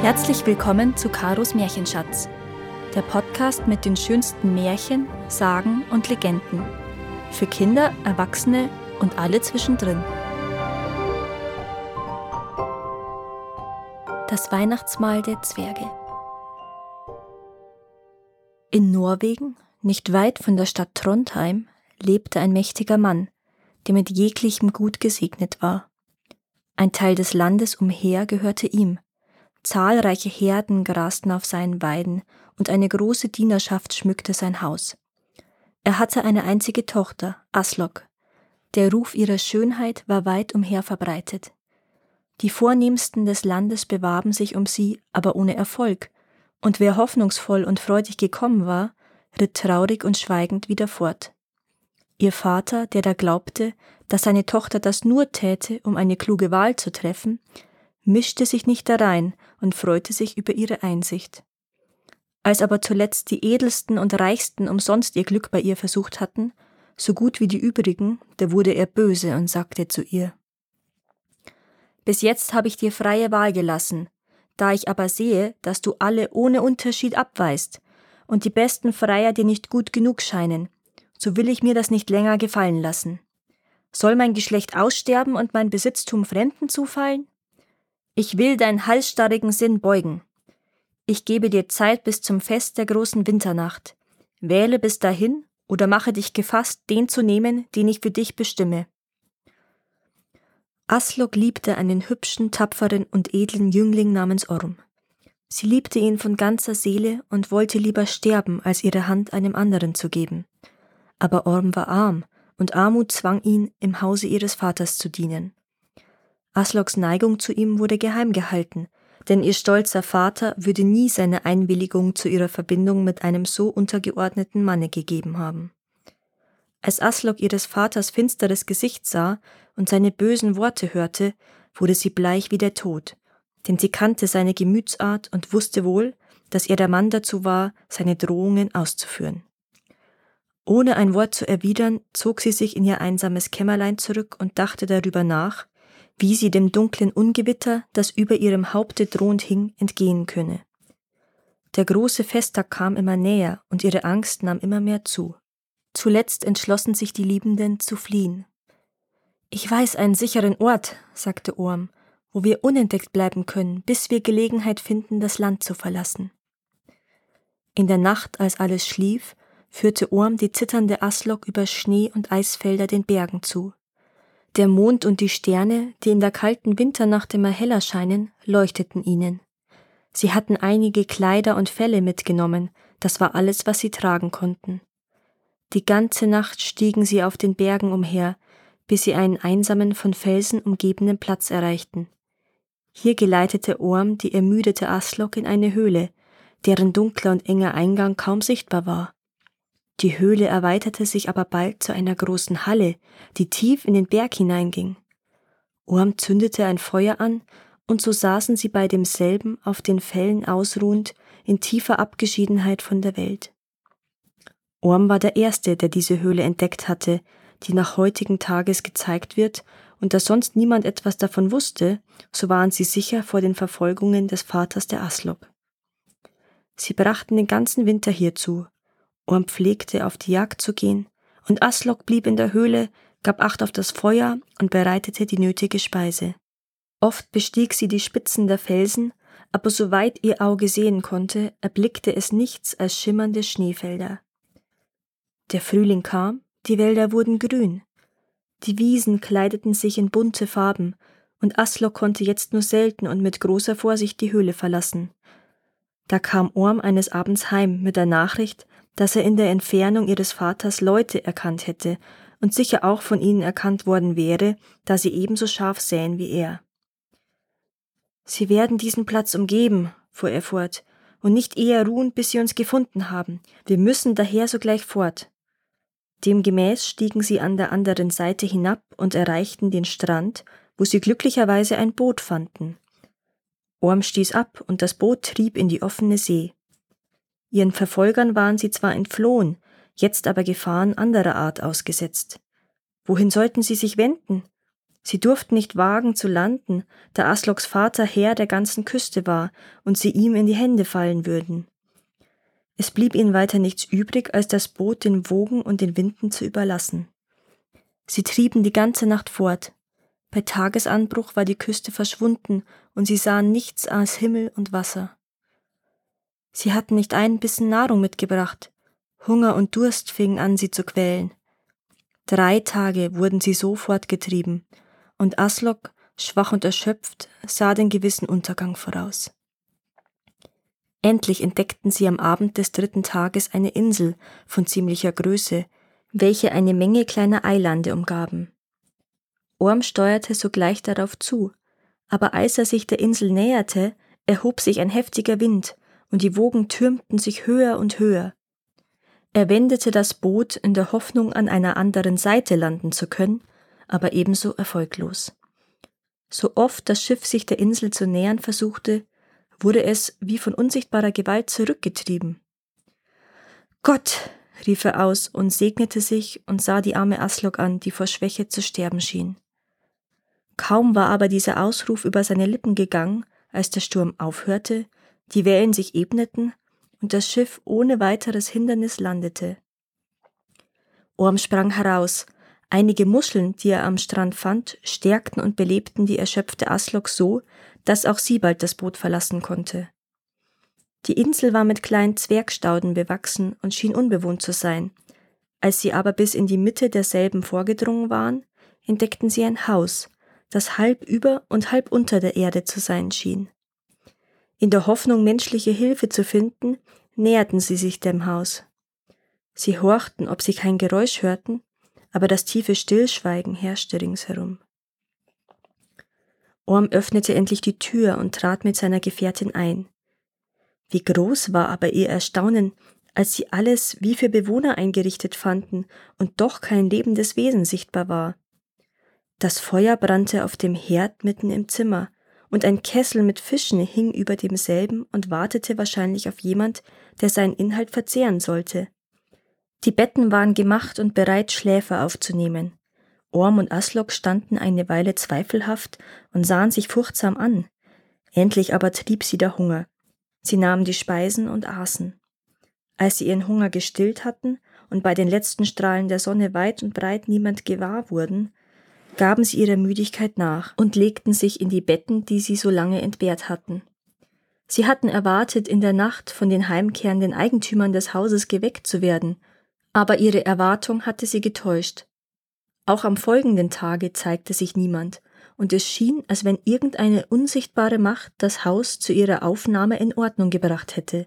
Herzlich willkommen zu Karos Märchenschatz, der Podcast mit den schönsten Märchen, Sagen und Legenden. Für Kinder, Erwachsene und alle zwischendrin. Das Weihnachtsmahl der Zwerge. In Norwegen, nicht weit von der Stadt Trondheim, lebte ein mächtiger Mann, der mit jeglichem Gut gesegnet war. Ein Teil des Landes umher gehörte ihm, Zahlreiche Herden grasten auf seinen Weiden und eine große Dienerschaft schmückte sein Haus. Er hatte eine einzige Tochter, Aslok. Der Ruf ihrer Schönheit war weit umher verbreitet. Die Vornehmsten des Landes bewarben sich um sie, aber ohne Erfolg, und wer hoffnungsvoll und freudig gekommen war, ritt traurig und schweigend wieder fort. Ihr Vater, der da glaubte, dass seine Tochter das nur täte, um eine kluge Wahl zu treffen, mischte sich nicht darein und freute sich über ihre Einsicht. Als aber zuletzt die edelsten und reichsten umsonst ihr Glück bei ihr versucht hatten, so gut wie die übrigen, da wurde er böse und sagte zu ihr Bis jetzt habe ich dir freie Wahl gelassen, da ich aber sehe, dass du alle ohne Unterschied abweist und die besten Freier dir nicht gut genug scheinen, so will ich mir das nicht länger gefallen lassen. Soll mein Geschlecht aussterben und mein Besitztum Fremden zufallen? Ich will deinen halsstarrigen Sinn beugen. Ich gebe dir Zeit bis zum Fest der großen Winternacht. Wähle bis dahin oder mache dich gefasst, den zu nehmen, den ich für dich bestimme. Aslok liebte einen hübschen, tapferen und edlen Jüngling namens Orm. Sie liebte ihn von ganzer Seele und wollte lieber sterben, als ihre Hand einem anderen zu geben. Aber Orm war arm, und Armut zwang ihn, im Hause ihres Vaters zu dienen. Asloks Neigung zu ihm wurde geheim gehalten, denn ihr stolzer Vater würde nie seine Einwilligung zu ihrer Verbindung mit einem so untergeordneten Manne gegeben haben. Als Aslok ihres Vaters finsteres Gesicht sah und seine bösen Worte hörte, wurde sie bleich wie der Tod, denn sie kannte seine Gemütsart und wusste wohl, dass er der Mann dazu war, seine Drohungen auszuführen. Ohne ein Wort zu erwidern, zog sie sich in ihr einsames Kämmerlein zurück und dachte darüber nach, wie sie dem dunklen Ungewitter, das über ihrem Haupte drohend hing, entgehen könne. Der große Festtag kam immer näher und ihre Angst nahm immer mehr zu. Zuletzt entschlossen sich die Liebenden zu fliehen. Ich weiß einen sicheren Ort, sagte Orm, wo wir unentdeckt bleiben können, bis wir Gelegenheit finden, das Land zu verlassen. In der Nacht, als alles schlief, führte Orm die zitternde Aslok über Schnee und Eisfelder den Bergen zu. Der Mond und die Sterne, die in der kalten Winternacht immer heller scheinen, leuchteten ihnen. Sie hatten einige Kleider und Felle mitgenommen, das war alles, was sie tragen konnten. Die ganze Nacht stiegen sie auf den Bergen umher, bis sie einen einsamen, von Felsen umgebenen Platz erreichten. Hier geleitete Orm die ermüdete Aslok in eine Höhle, deren dunkler und enger Eingang kaum sichtbar war. Die Höhle erweiterte sich aber bald zu einer großen Halle, die tief in den Berg hineinging. Orm zündete ein Feuer an, und so saßen sie bei demselben auf den Fellen ausruhend in tiefer Abgeschiedenheit von der Welt. Orm war der Erste, der diese Höhle entdeckt hatte, die nach heutigen Tages gezeigt wird, und da sonst niemand etwas davon wusste, so waren sie sicher vor den Verfolgungen des Vaters der Aslok. Sie brachten den ganzen Winter hierzu, Orm pflegte auf die Jagd zu gehen, und Aslok blieb in der Höhle, gab Acht auf das Feuer und bereitete die nötige Speise. Oft bestieg sie die Spitzen der Felsen, aber soweit ihr Auge sehen konnte, erblickte es nichts als schimmernde Schneefelder. Der Frühling kam, die Wälder wurden grün. Die Wiesen kleideten sich in bunte Farben, und Aslok konnte jetzt nur selten und mit großer Vorsicht die Höhle verlassen. Da kam Orm eines Abends heim mit der Nachricht, dass er in der Entfernung ihres Vaters Leute erkannt hätte und sicher auch von ihnen erkannt worden wäre, da sie ebenso scharf sähen wie er. Sie werden diesen Platz umgeben, fuhr er fort, und nicht eher ruhen, bis sie uns gefunden haben. Wir müssen daher sogleich fort. Demgemäß stiegen sie an der anderen Seite hinab und erreichten den Strand, wo sie glücklicherweise ein Boot fanden. Orm stieß ab und das Boot trieb in die offene See. Ihren Verfolgern waren sie zwar entflohen, jetzt aber Gefahren anderer Art ausgesetzt. Wohin sollten sie sich wenden? Sie durften nicht wagen zu landen, da Asloks Vater Herr der ganzen Küste war und sie ihm in die Hände fallen würden. Es blieb ihnen weiter nichts übrig, als das Boot den Wogen und den Winden zu überlassen. Sie trieben die ganze Nacht fort. Bei Tagesanbruch war die Küste verschwunden und sie sahen nichts als Himmel und Wasser. Sie hatten nicht einen Bissen Nahrung mitgebracht. Hunger und Durst fingen an, sie zu quälen. Drei Tage wurden sie so fortgetrieben, und Aslok, schwach und erschöpft, sah den gewissen Untergang voraus. Endlich entdeckten sie am Abend des dritten Tages eine Insel von ziemlicher Größe, welche eine Menge kleiner Eilande umgaben. Orm steuerte sogleich darauf zu, aber als er sich der Insel näherte, erhob sich ein heftiger Wind, und die Wogen türmten sich höher und höher. Er wendete das Boot in der Hoffnung, an einer anderen Seite landen zu können, aber ebenso erfolglos. So oft das Schiff sich der Insel zu nähern versuchte, wurde es wie von unsichtbarer Gewalt zurückgetrieben. Gott, rief er aus und segnete sich und sah die arme Aslok an, die vor Schwäche zu sterben schien. Kaum war aber dieser Ausruf über seine Lippen gegangen, als der Sturm aufhörte, die Wellen sich ebneten und das Schiff ohne weiteres Hindernis landete. Orm sprang heraus. Einige Muscheln, die er am Strand fand, stärkten und belebten die erschöpfte Aslok so, dass auch sie bald das Boot verlassen konnte. Die Insel war mit kleinen Zwergstauden bewachsen und schien unbewohnt zu sein. Als sie aber bis in die Mitte derselben vorgedrungen waren, entdeckten sie ein Haus, das halb über und halb unter der Erde zu sein schien. In der Hoffnung, menschliche Hilfe zu finden, näherten sie sich dem Haus. Sie horchten, ob sie kein Geräusch hörten, aber das tiefe Stillschweigen herrschte ringsherum. Orm öffnete endlich die Tür und trat mit seiner Gefährtin ein. Wie groß war aber ihr Erstaunen, als sie alles wie für Bewohner eingerichtet fanden und doch kein lebendes Wesen sichtbar war. Das Feuer brannte auf dem Herd mitten im Zimmer, und ein Kessel mit Fischen hing über demselben und wartete wahrscheinlich auf jemand, der seinen Inhalt verzehren sollte. Die Betten waren gemacht und bereit, Schläfer aufzunehmen. Orm und Aslok standen eine Weile zweifelhaft und sahen sich furchtsam an. Endlich aber trieb sie der Hunger. Sie nahmen die Speisen und aßen. Als sie ihren Hunger gestillt hatten und bei den letzten Strahlen der Sonne weit und breit niemand gewahr wurden, gaben sie ihrer Müdigkeit nach und legten sich in die Betten, die sie so lange entbehrt hatten. Sie hatten erwartet, in der Nacht von den heimkehrenden Eigentümern des Hauses geweckt zu werden, aber ihre Erwartung hatte sie getäuscht. Auch am folgenden Tage zeigte sich niemand, und es schien, als wenn irgendeine unsichtbare Macht das Haus zu ihrer Aufnahme in Ordnung gebracht hätte.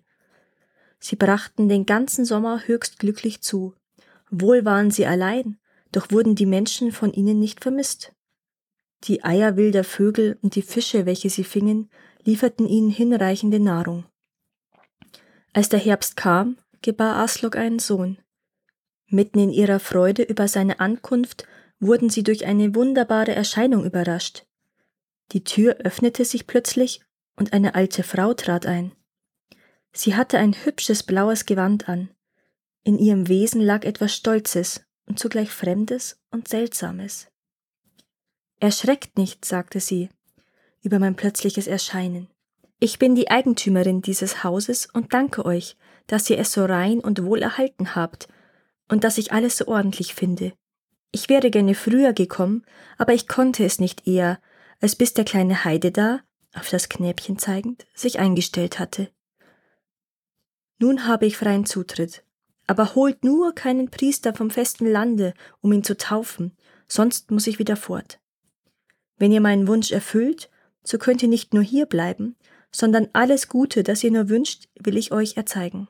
Sie brachten den ganzen Sommer höchst glücklich zu. Wohl waren sie allein, doch wurden die Menschen von ihnen nicht vermisst. Die Eier wilder Vögel und die Fische, welche sie fingen, lieferten ihnen hinreichende Nahrung. Als der Herbst kam, gebar Aslok einen Sohn. Mitten in ihrer Freude über seine Ankunft wurden sie durch eine wunderbare Erscheinung überrascht. Die Tür öffnete sich plötzlich und eine alte Frau trat ein. Sie hatte ein hübsches blaues Gewand an. In ihrem Wesen lag etwas Stolzes und zugleich Fremdes und Seltsames. Erschreckt nicht, sagte sie, über mein plötzliches Erscheinen. Ich bin die Eigentümerin dieses Hauses und danke euch, dass ihr es so rein und wohl erhalten habt und dass ich alles so ordentlich finde. Ich wäre gerne früher gekommen, aber ich konnte es nicht eher, als bis der kleine Heide da, auf das Knäbchen zeigend, sich eingestellt hatte. Nun habe ich freien Zutritt, aber holt nur keinen Priester vom festen Lande, um ihn zu taufen, sonst muss ich wieder fort. Wenn ihr meinen Wunsch erfüllt, so könnt ihr nicht nur hier bleiben, sondern alles Gute, das ihr nur wünscht, will ich euch erzeigen.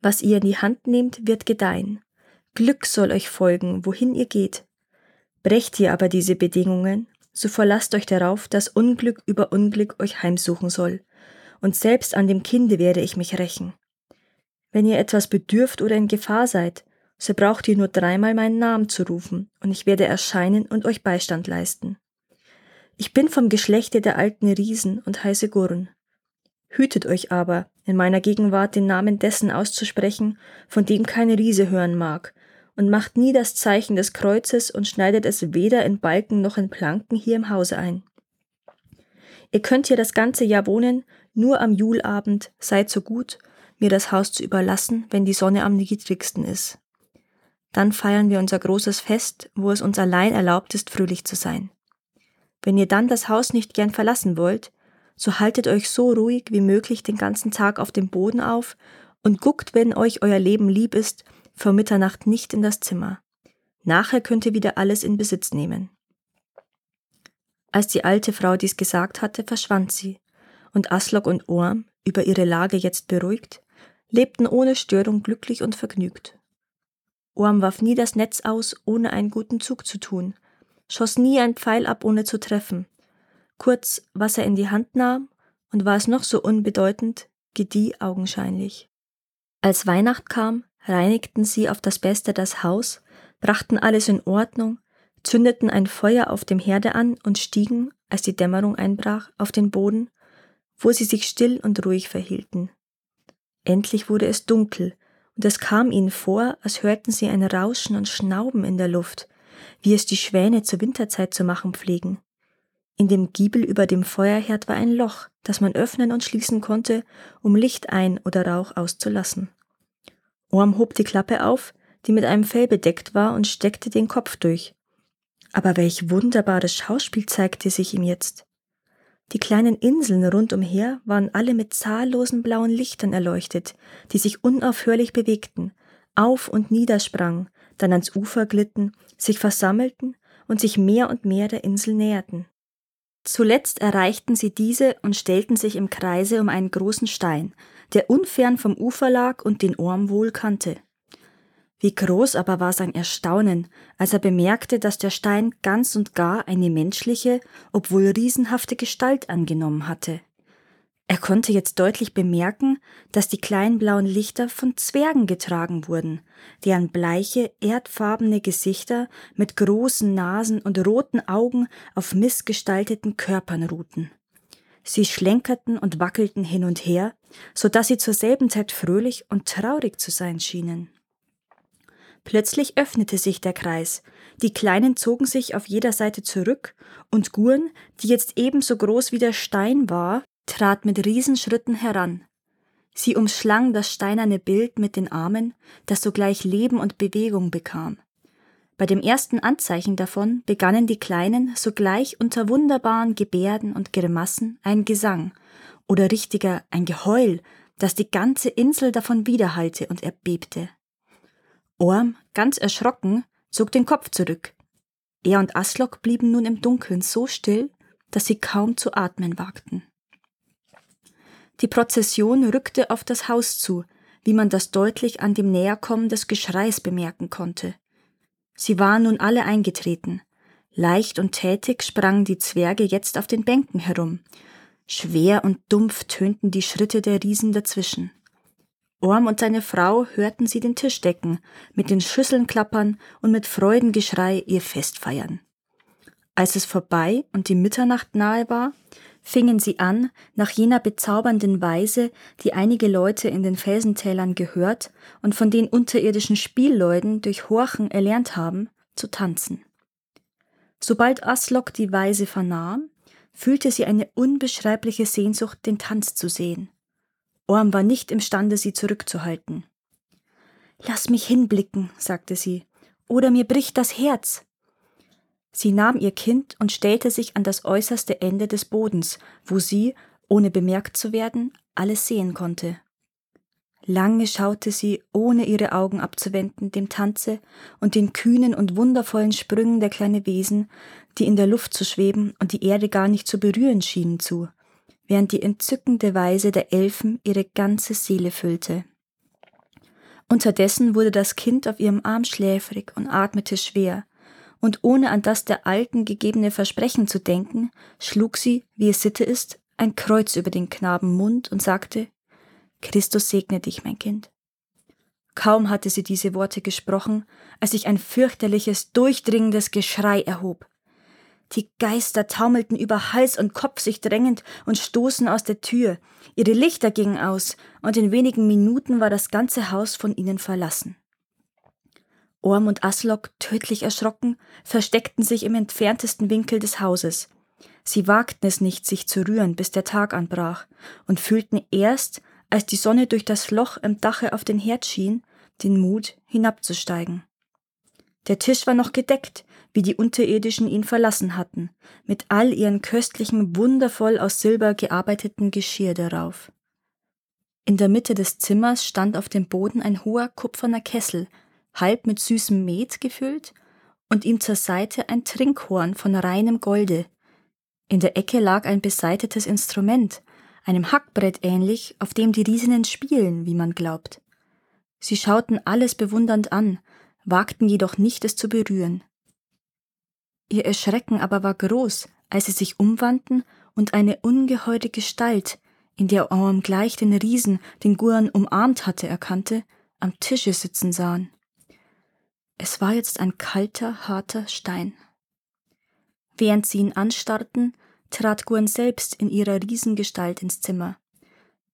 Was ihr in die Hand nehmt, wird gedeihen. Glück soll euch folgen, wohin ihr geht. Brecht ihr aber diese Bedingungen, so verlasst euch darauf, dass Unglück über Unglück euch heimsuchen soll, und selbst an dem Kinde werde ich mich rächen. Wenn ihr etwas bedürft oder in Gefahr seid, so braucht ihr nur dreimal meinen Namen zu rufen, und ich werde erscheinen und euch Beistand leisten. Ich bin vom Geschlechte der alten Riesen und heiße Gurn. Hütet euch aber, in meiner Gegenwart den Namen dessen auszusprechen, von dem keine Riese hören mag, und macht nie das Zeichen des Kreuzes und schneidet es weder in Balken noch in Planken hier im Hause ein. Ihr könnt hier das ganze Jahr wohnen, nur am Julabend seid so gut, mir das Haus zu überlassen, wenn die Sonne am niedrigsten ist. Dann feiern wir unser großes Fest, wo es uns allein erlaubt ist, fröhlich zu sein. Wenn ihr dann das Haus nicht gern verlassen wollt, so haltet euch so ruhig wie möglich den ganzen Tag auf dem Boden auf und guckt, wenn euch euer Leben lieb ist, vor Mitternacht nicht in das Zimmer. Nachher könnt ihr wieder alles in Besitz nehmen. Als die alte Frau dies gesagt hatte, verschwand sie, und Aslok und Orm, über ihre Lage jetzt beruhigt, lebten ohne Störung glücklich und vergnügt. Orm warf nie das Netz aus, ohne einen guten Zug zu tun, schoss nie ein Pfeil ab, ohne zu treffen. Kurz, was er in die Hand nahm, und war es noch so unbedeutend, gedieh augenscheinlich. Als Weihnacht kam, reinigten sie auf das Beste das Haus, brachten alles in Ordnung, zündeten ein Feuer auf dem Herde an und stiegen, als die Dämmerung einbrach, auf den Boden, wo sie sich still und ruhig verhielten. Endlich wurde es dunkel, und es kam ihnen vor, als hörten sie ein Rauschen und Schnauben in der Luft, wie es die Schwäne zur Winterzeit zu machen pflegen. In dem Giebel über dem Feuerherd war ein Loch, das man öffnen und schließen konnte, um Licht ein oder Rauch auszulassen. Orm hob die Klappe auf, die mit einem Fell bedeckt war, und steckte den Kopf durch. Aber welch wunderbares Schauspiel zeigte sich ihm jetzt. Die kleinen Inseln rundumher waren alle mit zahllosen blauen Lichtern erleuchtet, die sich unaufhörlich bewegten, auf und niedersprangen, dann ans Ufer glitten, sich versammelten und sich mehr und mehr der Insel näherten. Zuletzt erreichten sie diese und stellten sich im Kreise um einen großen Stein, der unfern vom Ufer lag und den Orm wohl kannte. Wie groß aber war sein Erstaunen, als er bemerkte, dass der Stein ganz und gar eine menschliche, obwohl riesenhafte Gestalt angenommen hatte. Er konnte jetzt deutlich bemerken, dass die kleinen blauen Lichter von Zwergen getragen wurden, deren bleiche, erdfarbene Gesichter mit großen Nasen und roten Augen auf missgestalteten Körpern ruhten. Sie schlenkerten und wackelten hin und her, so dass sie zur selben Zeit fröhlich und traurig zu sein schienen. Plötzlich öffnete sich der Kreis. Die Kleinen zogen sich auf jeder Seite zurück, und Gurn, die jetzt ebenso groß wie der Stein war, trat mit Riesenschritten heran. Sie umschlang das steinerne Bild mit den Armen, das sogleich Leben und Bewegung bekam. Bei dem ersten Anzeichen davon begannen die Kleinen sogleich unter wunderbaren Gebärden und Grimassen ein Gesang oder richtiger ein Geheul, das die ganze Insel davon widerhallte und erbebte. Orm, ganz erschrocken, zog den Kopf zurück. Er und Aslok blieben nun im Dunkeln so still, dass sie kaum zu atmen wagten. Die Prozession rückte auf das Haus zu, wie man das deutlich an dem Näherkommen des Geschreis bemerken konnte. Sie waren nun alle eingetreten. Leicht und tätig sprangen die Zwerge jetzt auf den Bänken herum. Schwer und dumpf tönten die Schritte der Riesen dazwischen. Orm und seine Frau hörten sie den Tisch decken, mit den Schüsseln klappern und mit Freudengeschrei ihr Fest feiern. Als es vorbei und die Mitternacht nahe war, fingen sie an, nach jener bezaubernden Weise, die einige Leute in den Felsentälern gehört und von den unterirdischen Spielleuten durch Horchen erlernt haben, zu tanzen. Sobald Aslok die Weise vernahm, fühlte sie eine unbeschreibliche Sehnsucht, den Tanz zu sehen. Orm war nicht imstande, sie zurückzuhalten. Lass mich hinblicken, sagte sie, oder mir bricht das Herz. Sie nahm ihr Kind und stellte sich an das äußerste Ende des Bodens, wo sie, ohne bemerkt zu werden, alles sehen konnte. Lange schaute sie, ohne ihre Augen abzuwenden, dem Tanze und den kühnen und wundervollen Sprüngen der kleinen Wesen, die in der Luft zu schweben und die Erde gar nicht zu berühren schienen, zu während die entzückende Weise der Elfen ihre ganze Seele füllte. Unterdessen wurde das Kind auf ihrem Arm schläfrig und atmete schwer, und ohne an das der Alten gegebene Versprechen zu denken, schlug sie, wie es Sitte ist, ein Kreuz über den Knaben Mund und sagte Christus segne dich, mein Kind. Kaum hatte sie diese Worte gesprochen, als sich ein fürchterliches, durchdringendes Geschrei erhob. Die Geister taumelten über Hals und Kopf sich drängend und stoßen aus der Tür. Ihre Lichter gingen aus, und in wenigen Minuten war das ganze Haus von ihnen verlassen. Orm und Aslok, tödlich erschrocken, versteckten sich im entferntesten Winkel des Hauses. Sie wagten es nicht, sich zu rühren, bis der Tag anbrach, und fühlten erst, als die Sonne durch das Loch im Dache auf den Herd schien, den Mut, hinabzusteigen. Der Tisch war noch gedeckt, wie die Unterirdischen ihn verlassen hatten, mit all ihren köstlichen, wundervoll aus Silber gearbeiteten Geschirr darauf. In der Mitte des Zimmers stand auf dem Boden ein hoher kupferner Kessel, halb mit süßem Met gefüllt, und ihm zur Seite ein Trinkhorn von reinem Golde. In der Ecke lag ein beseitetes Instrument, einem Hackbrett ähnlich, auf dem die Riesinnen spielen, wie man glaubt. Sie schauten alles bewundernd an, wagten jedoch nicht, es zu berühren. Ihr Erschrecken aber war groß, als sie sich umwandten und eine ungeheure Gestalt, in der Orm gleich den Riesen, den Guan umarmt hatte, erkannte, am Tische sitzen sahen. Es war jetzt ein kalter, harter Stein. Während sie ihn anstarrten, trat Guan selbst in ihrer Riesengestalt ins Zimmer.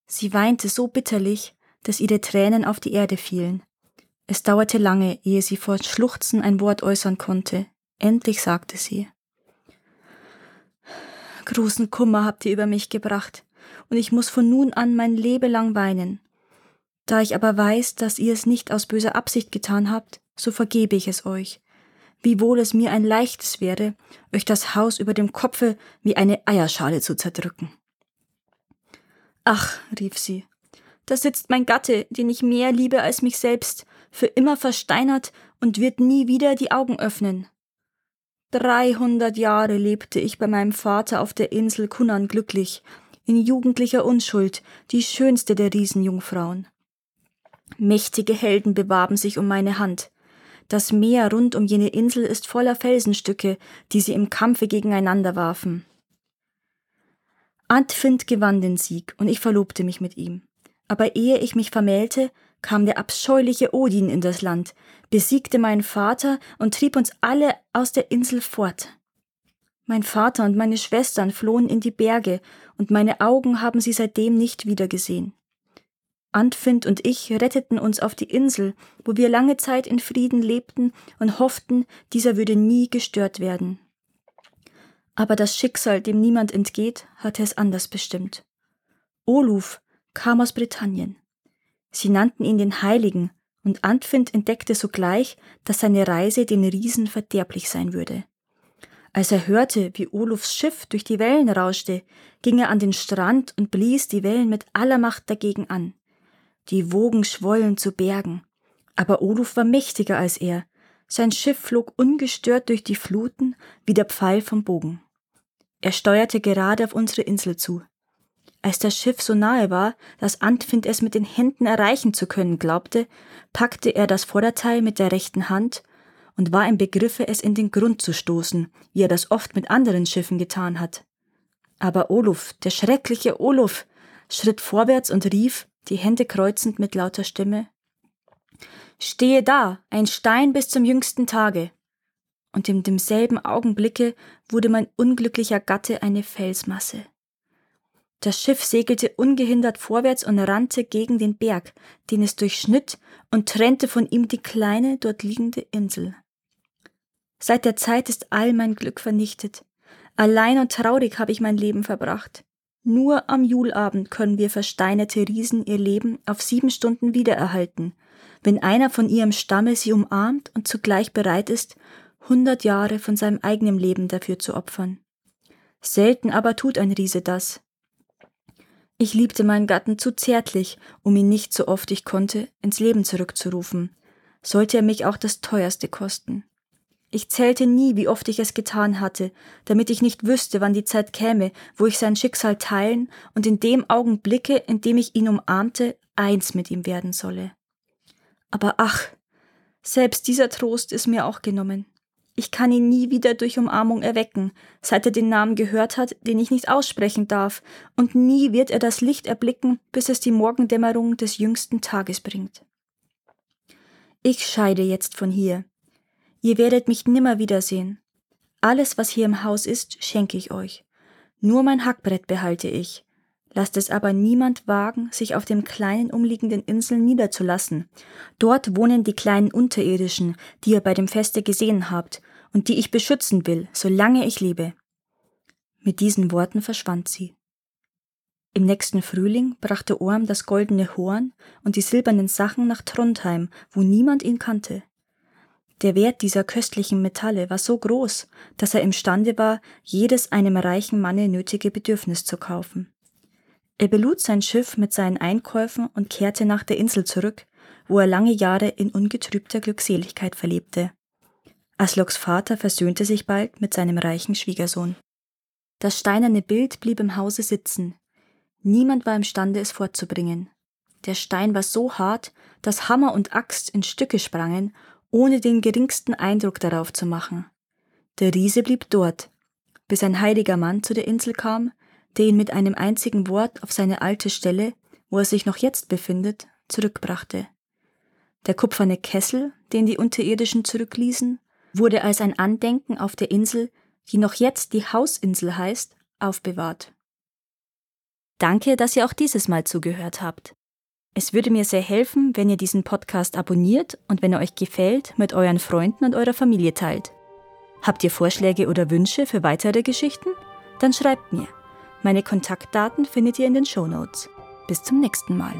Sie weinte so bitterlich, dass ihre Tränen auf die Erde fielen. Es dauerte lange, ehe sie vor Schluchzen ein Wort äußern konnte. Endlich sagte sie Großen Kummer habt ihr über mich gebracht, und ich muss von nun an mein Leben lang weinen. Da ich aber weiß, dass ihr es nicht aus böser Absicht getan habt, so vergebe ich es euch. Wiewohl es mir ein leichtes wäre, euch das Haus über dem Kopfe wie eine Eierschale zu zerdrücken. Ach, rief sie, da sitzt mein Gatte, den ich mehr liebe als mich selbst, für immer versteinert und wird nie wieder die Augen öffnen. Dreihundert Jahre lebte ich bei meinem Vater auf der Insel Kunan glücklich, in jugendlicher Unschuld, die schönste der Riesenjungfrauen. Mächtige Helden bewarben sich um meine Hand. Das Meer rund um jene Insel ist voller Felsenstücke, die sie im Kampfe gegeneinander warfen. Antfind gewann den Sieg, und ich verlobte mich mit ihm. Aber ehe ich mich vermählte, kam der abscheuliche Odin in das Land, besiegte meinen Vater und trieb uns alle aus der Insel fort. Mein Vater und meine Schwestern flohen in die Berge, und meine Augen haben sie seitdem nicht wiedergesehen. Antfind und ich retteten uns auf die Insel, wo wir lange Zeit in Frieden lebten und hofften, dieser würde nie gestört werden. Aber das Schicksal, dem niemand entgeht, hatte es anders bestimmt. Oluf kam aus Britannien. Sie nannten ihn den Heiligen, und Antfind entdeckte sogleich, dass seine Reise den Riesen verderblich sein würde. Als er hörte, wie Olufs Schiff durch die Wellen rauschte, ging er an den Strand und blies die Wellen mit aller Macht dagegen an. Die Wogen schwollen zu Bergen. Aber Oluf war mächtiger als er. Sein Schiff flog ungestört durch die Fluten wie der Pfeil vom Bogen. Er steuerte gerade auf unsere Insel zu. Als das Schiff so nahe war, dass Antfind es mit den Händen erreichen zu können glaubte, packte er das Vorderteil mit der rechten Hand und war im Begriffe, es in den Grund zu stoßen, wie er das oft mit anderen Schiffen getan hat. Aber Oluf, der schreckliche Oluf, schritt vorwärts und rief, die Hände kreuzend mit lauter Stimme Stehe da, ein Stein bis zum jüngsten Tage. Und in demselben Augenblicke wurde mein unglücklicher Gatte eine Felsmasse. Das Schiff segelte ungehindert vorwärts und rannte gegen den Berg, den es durchschnitt und trennte von ihm die kleine dort liegende Insel. Seit der Zeit ist all mein Glück vernichtet. Allein und traurig habe ich mein Leben verbracht. Nur am Julabend können wir versteinerte Riesen ihr Leben auf sieben Stunden wiedererhalten, wenn einer von ihrem Stamme sie umarmt und zugleich bereit ist, hundert Jahre von seinem eigenen Leben dafür zu opfern. Selten aber tut ein Riese das. Ich liebte meinen Gatten zu zärtlich, um ihn nicht so oft ich konnte ins Leben zurückzurufen, sollte er mich auch das teuerste kosten. Ich zählte nie, wie oft ich es getan hatte, damit ich nicht wüsste, wann die Zeit käme, wo ich sein Schicksal teilen und in dem Augenblicke, in dem ich ihn umarmte, eins mit ihm werden solle. Aber ach, selbst dieser Trost ist mir auch genommen. Ich kann ihn nie wieder durch Umarmung erwecken, seit er den Namen gehört hat, den ich nicht aussprechen darf, und nie wird er das Licht erblicken, bis es die Morgendämmerung des jüngsten Tages bringt. Ich scheide jetzt von hier, Ihr werdet mich nimmer wiedersehen. Alles, was hier im Haus ist, schenke ich euch. Nur mein Hackbrett behalte ich. lasst es aber niemand wagen, sich auf den kleinen umliegenden Inseln niederzulassen. Dort wohnen die kleinen Unterirdischen, die ihr bei dem Feste gesehen habt und die ich beschützen will, solange ich lebe. Mit diesen Worten verschwand sie. Im nächsten Frühling brachte Orm das goldene Horn und die silbernen Sachen nach Trondheim, wo niemand ihn kannte. Der Wert dieser köstlichen Metalle war so groß, dass er imstande war, jedes einem reichen Manne nötige Bedürfnis zu kaufen. Er belud sein Schiff mit seinen Einkäufen und kehrte nach der Insel zurück, wo er lange Jahre in ungetrübter Glückseligkeit verlebte. Asloks Vater versöhnte sich bald mit seinem reichen Schwiegersohn. Das steinerne Bild blieb im Hause sitzen. Niemand war imstande, es fortzubringen. Der Stein war so hart, dass Hammer und Axt in Stücke sprangen, ohne den geringsten Eindruck darauf zu machen. Der Riese blieb dort, bis ein heiliger Mann zu der Insel kam, der ihn mit einem einzigen Wort auf seine alte Stelle, wo er sich noch jetzt befindet, zurückbrachte. Der kupferne Kessel, den die Unterirdischen zurückließen, wurde als ein Andenken auf der Insel, die noch jetzt die Hausinsel heißt, aufbewahrt. Danke, dass ihr auch dieses Mal zugehört habt. Es würde mir sehr helfen, wenn ihr diesen Podcast abonniert und wenn er euch gefällt, mit euren Freunden und eurer Familie teilt. Habt ihr Vorschläge oder Wünsche für weitere Geschichten? Dann schreibt mir. Meine Kontaktdaten findet ihr in den Show Notes. Bis zum nächsten Mal.